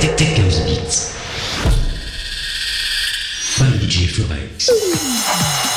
Technos Beats. By DJ Forex.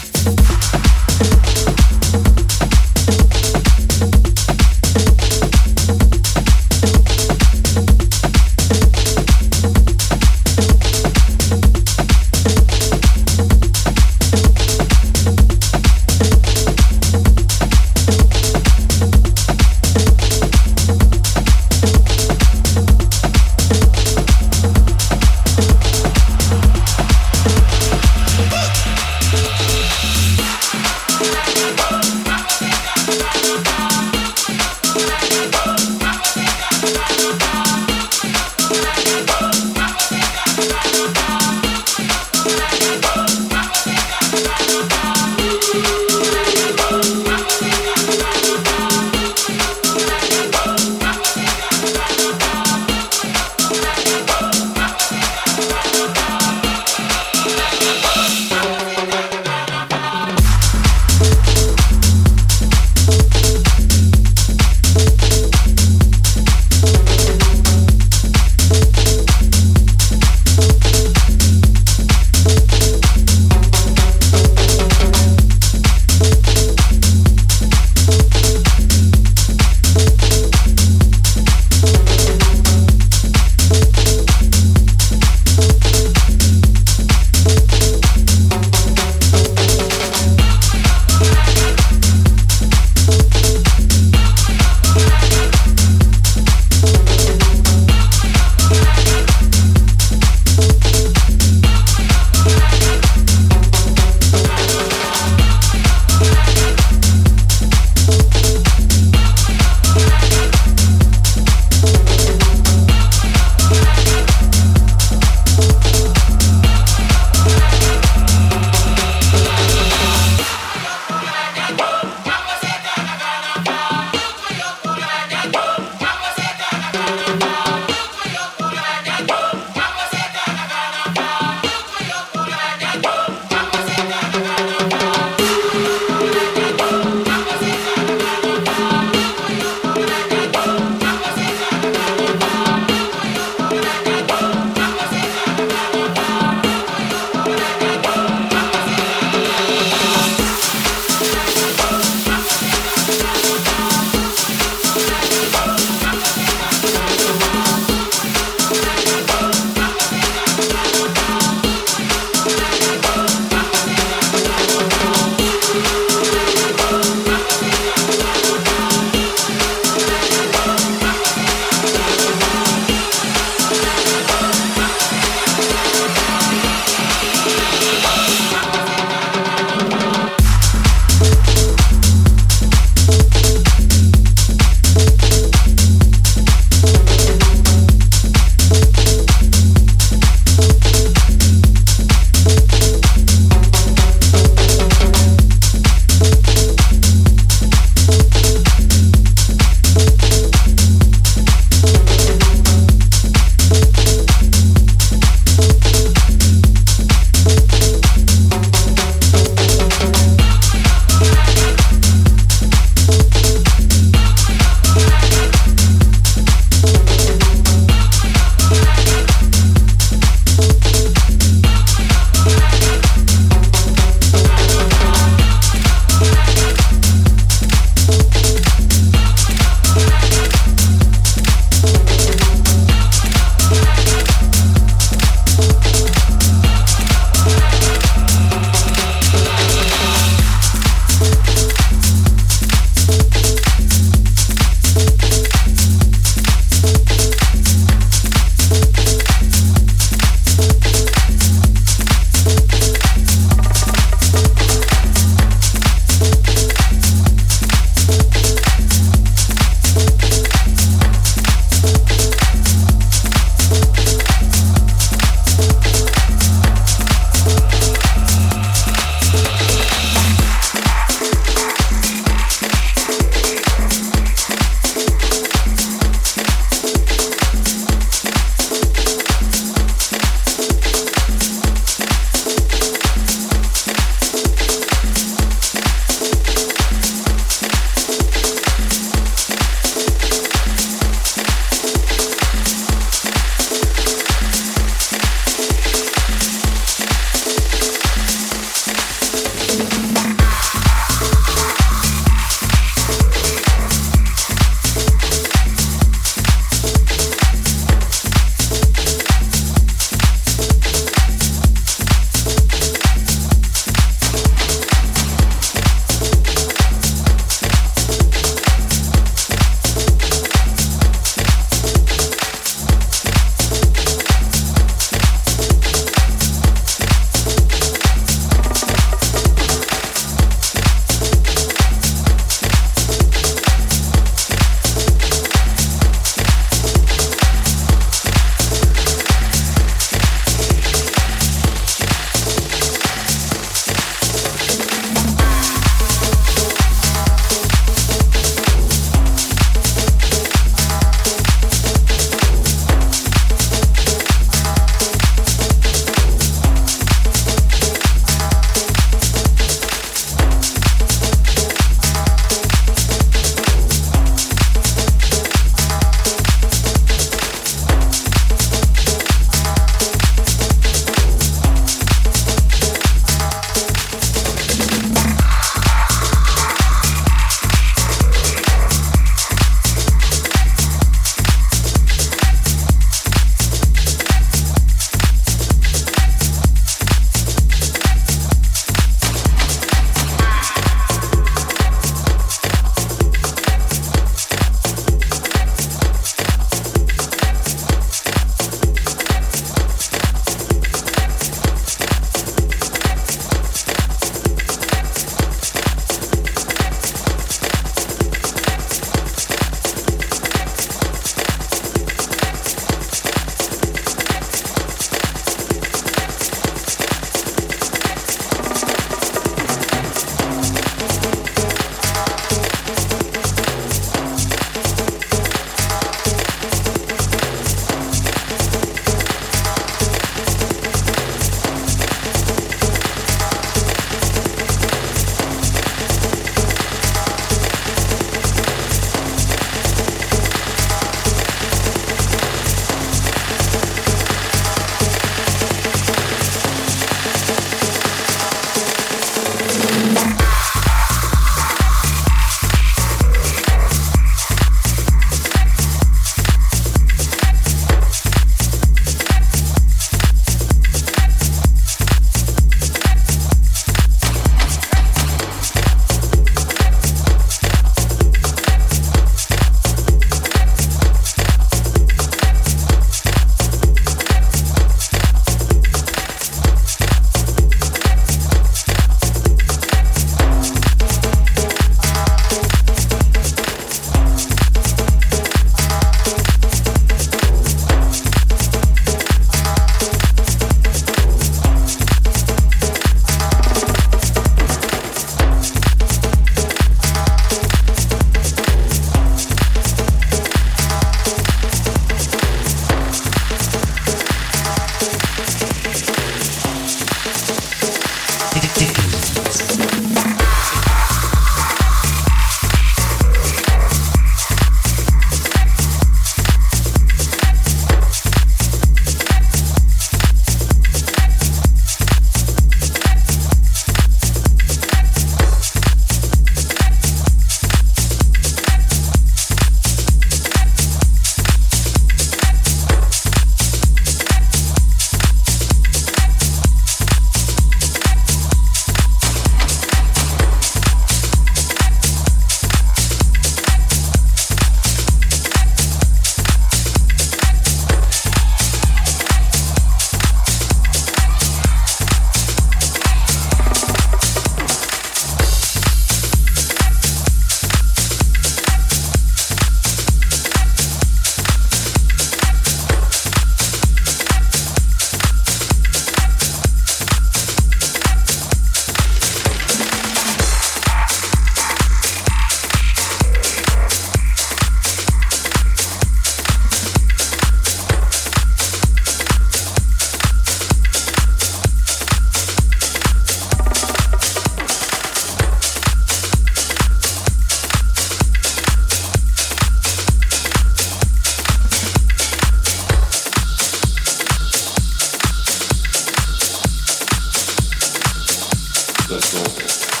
the this.